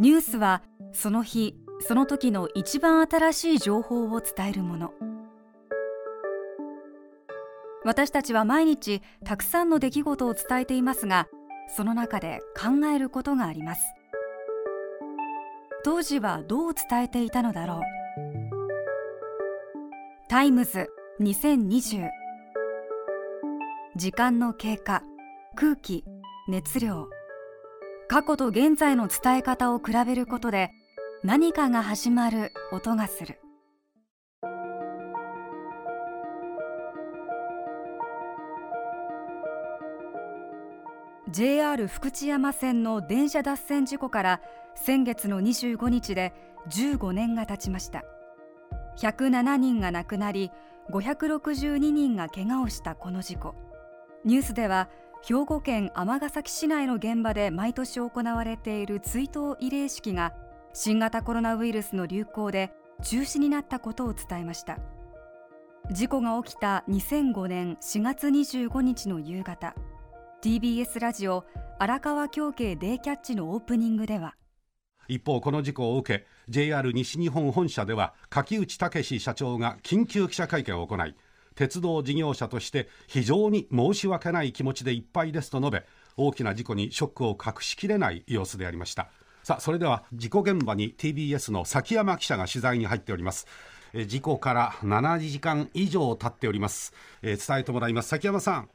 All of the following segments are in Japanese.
ニュースはその日その時の一番新しい情報を伝えるもの。私たちは毎日たくさんの出来事を伝えていますがその中で考えることがあります。当時はどう伝えていたのだろう。タイムズ2020時間の経過空気熱量。過去と現在の伝え方を比べることで何かが始まる音がする。JR 福知山線の電車脱線事故から先月の25日で15年が経ちました。107人が亡くなり562人が怪我をしたこの事故。ニュースでは兵庫県尼崎市内の現場で毎年行われている追悼慰霊式が新型コロナウイルスの流行で中止になったことを伝えました。事故が起きた2005年4月25日の夕方 TBS ラジオ荒川京慶デイキャッチのオープニングでは一方この事故を受け JR 西日本本社では柿内武社長が緊急記者会見を行い鉄道事業者として非常に申し訳ない気持ちでいっぱいですと述べ大きな事故にショックを隠しきれない様子でありました。さあそれでは事故現場に TBS の崎山記者が取材に入っております。事故から7時間以上経っております、えー、伝えてもらいます。崎山さん。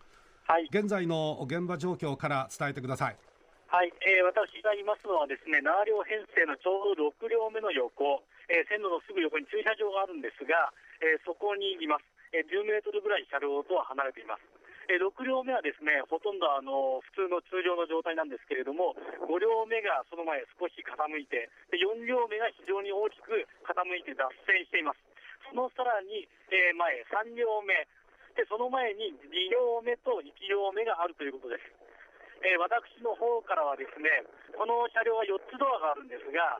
はい、現在の現場状況から伝えてください。はい、えー、私がいますのはですね、7両編成のちょうど6両目の横、えー、線路のすぐ横に駐車場があるんですが、えー、そこにいます。え、10メートルぐらい車両とは離れています。え、6両目はですね、ほとんどあの普通の通常の状態なんですけれども、5両目がその前少し傾いて、で4両目が非常に大きく傾いて脱線しています。そのさらに、え、前、3両目、でその前に2両目と1両目があるということです。え、私の方からはですね、この車両は4つドアがあるんですが、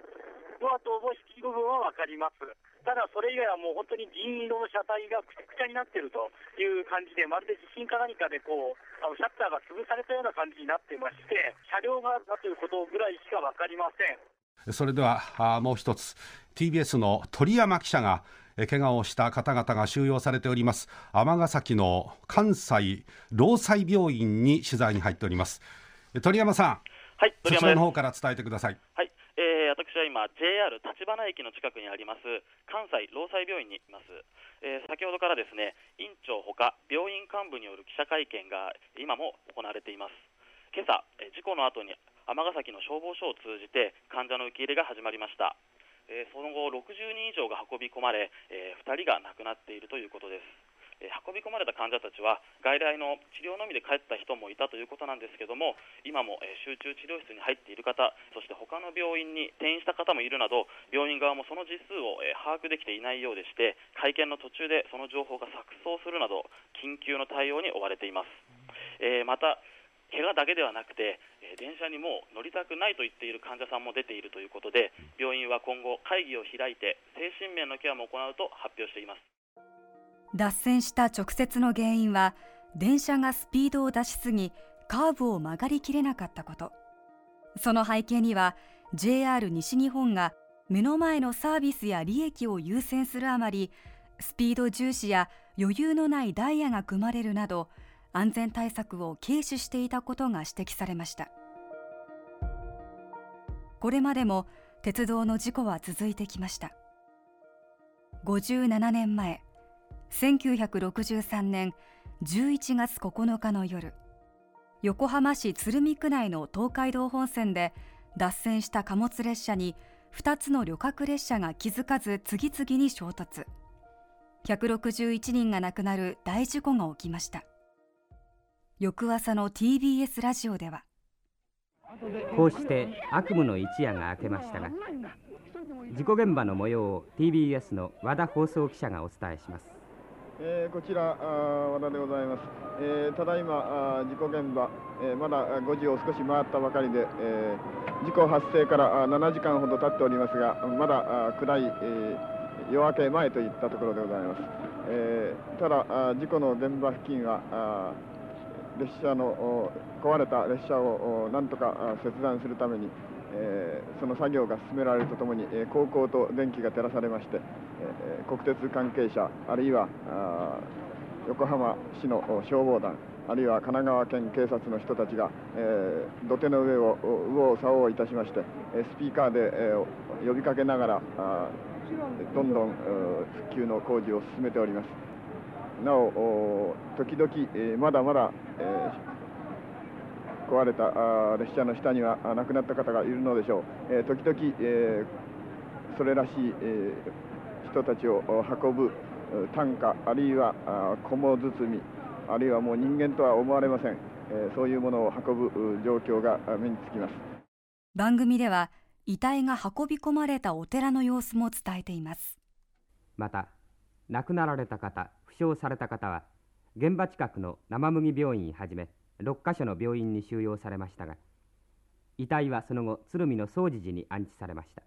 ドアとおぼしき部分は分かります。ただ、それ以外はもう本当に銀色の車体がくちゃくちゃになっているという感じで、まるで地震か何かでこうあのシャッターが潰されたような感じになっていまして、車両があったということぐらいしか分かりません。それではあもう一つ。TBS の鳥山記者が怪我をした方々が収容されております。尼崎の関西労災病院に取材に入っております。鳥山さん。はいそちらの方から伝えてください。はい。えー、私は今 JR 立花駅の近くにあります関西労災病院にいます、えー、先ほどからですね院長ほか病院幹部による記者会見が今も行われています。今朝事故の後に尼崎の消防署を通じて患者の受け入れが始まりました。えー、その後60人以上が運び込まれ、えー、2人が亡くなっているということです。運び込まれた患者たちは外来の治療のみで帰った人もいたということなんですけども今も、集中治療室に入っている方そして他の病院に転院した方もいるなど病院側もその実数を、把握できていないようでして会見の途中でその情報が錯綜するなど緊急の対応に追われています。えまた怪我だけではなくて、え電車にもう乗りたくないと言っている患者さんも出ているということで病院は今後会議を開いて精神面のケアも行うと発表しています脱線した直接の原因は電車がスピードを出しすぎカーブを曲がりきれなかったこと。その背景には JR 西日本が目の前のサービスや利益を優先するあまりスピード重視や余裕のないダイヤが組まれるなど安全対策を軽視していたことが指摘されました。これまでも鉄道の事故は続いてきました。57年前1963年11月9日の夜横浜市鶴見区内の東海道本線で脱線した貨物列車に2つの旅客列車が気づかず次々に衝突。161人が亡くなる大事故が起きました。翌朝の TBS ラジオではこうして悪夢の一夜が明けましたが事故現場の模様を TBS の和田放送記者がお伝えします、えー、こちら和田でございます、えー、ただいま事故現場、えー、まだ5時を少し回ったばかりで、え、事故発生から7時間ほど経っておりますがまだ暗い、え、夜明け前といったところでございます、え、ただ事故の現場付近は列車の壊れた列車をなんとか切断するために、え、その作業が進められるとともに、えー、高校と電気が照らされまして、えー、国鉄関係者あるいは横浜市の消防団あるいは神奈川県警察の人たちが、えー、土手の上を右往左往いたしましてスピーカーで、えー、呼びかけながらあどんどん復旧の工事を進めております。なお時々、えー、まだまだ、えー、壊れたあ列車の下には亡くなった方がいるのでしょう、えー、時々、えー、それらしい、えー、人たちを運ぶ担架あるいは菰包みあるいはもう人間とは思われません、えー、そういうものを運ぶ状況が目につきます。番組では遺体が運び込まれたお寺の様子も伝えています。また亡くなられた方負傷された方は現場近くの生麦病院はじめ6カ所の病院に収容されましたが遺体はその後鶴見の総持寺に安置されました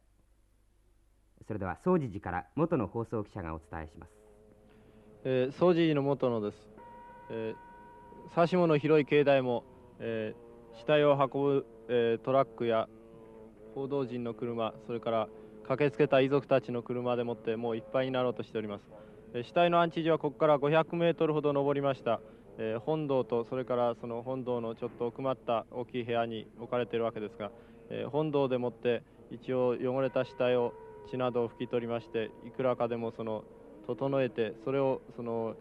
それでは総持寺から元の放送記者がお伝えします、えー、総持寺の元のです。えー、指物広い境内も、えー、死体を運ぶ、えー、トラックや報道陣の車それから駆けつけた遺族たちの車でもってもういっぱいになろうとしております、えー、死体の安置所はここから500メートルほど登りました、えー、本堂とそれからその本堂のちょっと奥まった大きい部屋に置かれているわけですが、えー、本堂でもって一応汚れた死体を血などを拭き取りましていくらかでもその整えてそれをその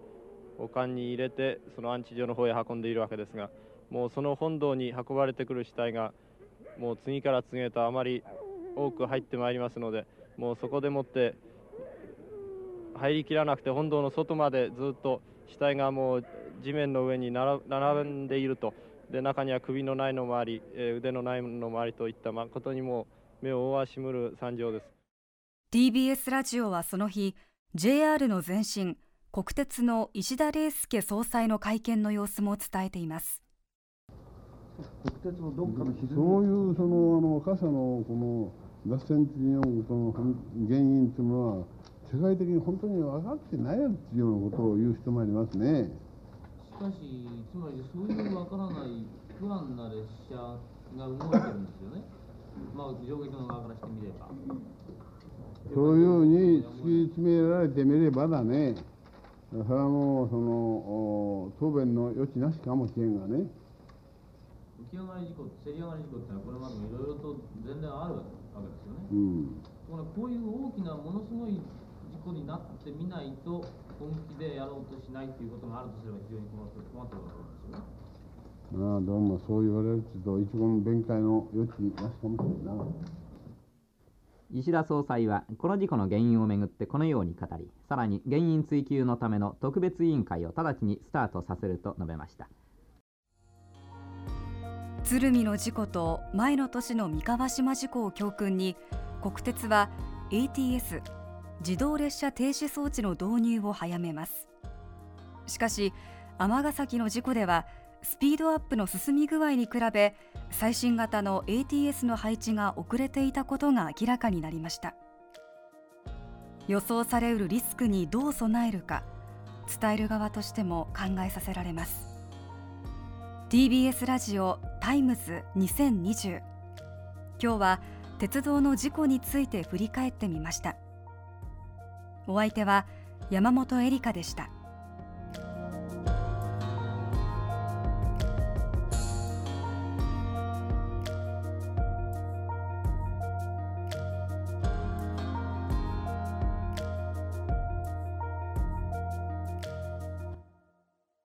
お棺に入れてその安置所の方へ運んでいるわけですがもうその本堂に運ばれてくる死体がもう次から次へとあまり多く入ってまいりますのでもうそこでもって入りきらなくて本堂の外までずっと死体がもう地面の上に並んでいると。で中には首のないのもあり、え腕のないのもありといった誠にも目を覆わしむる惨状です。TBS ラジオはその日 JR の前身国鉄の石田礼介総裁の会見の様子も伝えています。国鉄のどっかのそういうそのあの傘のこの脱線事業のこの原因というのは世界的に本当に分かってないっていうようなことを言う人もありますね。しかしつまりそういう分からない不安な列車が動いてるんですよね。まあ乗客の側からしてみればそういうふうに突き詰められてみればだね。それはもうその答弁の余地なしかもしれんがね。浮き上がり事故せり上がり事故ってのはこれまでもいろいろと前例があるわけですよね、うん、だからこういう大きなものすごい事故になってみないと本気でやろうとしないっていうことがあるとすれば非常に困って困ってるわけですよね。まあどうもそう言われると一言弁解の余地なしかもしれんな石田総裁はこの事故の原因をめぐってこのように語りさらに原因追及のための特別委員会を直ちにスタートさせると述べました。鶴見の事故と前の年の三河島事故を教訓に国鉄は ATS 自動列車停止装置の導入を早めます。しかし尼崎の事故ではスピードアップの進み具合に比べ最新型の ATS の配置が遅れていたことが明らかになりました。予想されうるリスクにどう備えるか伝える側としても考えさせられます。TBS ラジオタイムズ2020今日は鉄道の事故について振り返ってみました。お相手は山本恵里香でした。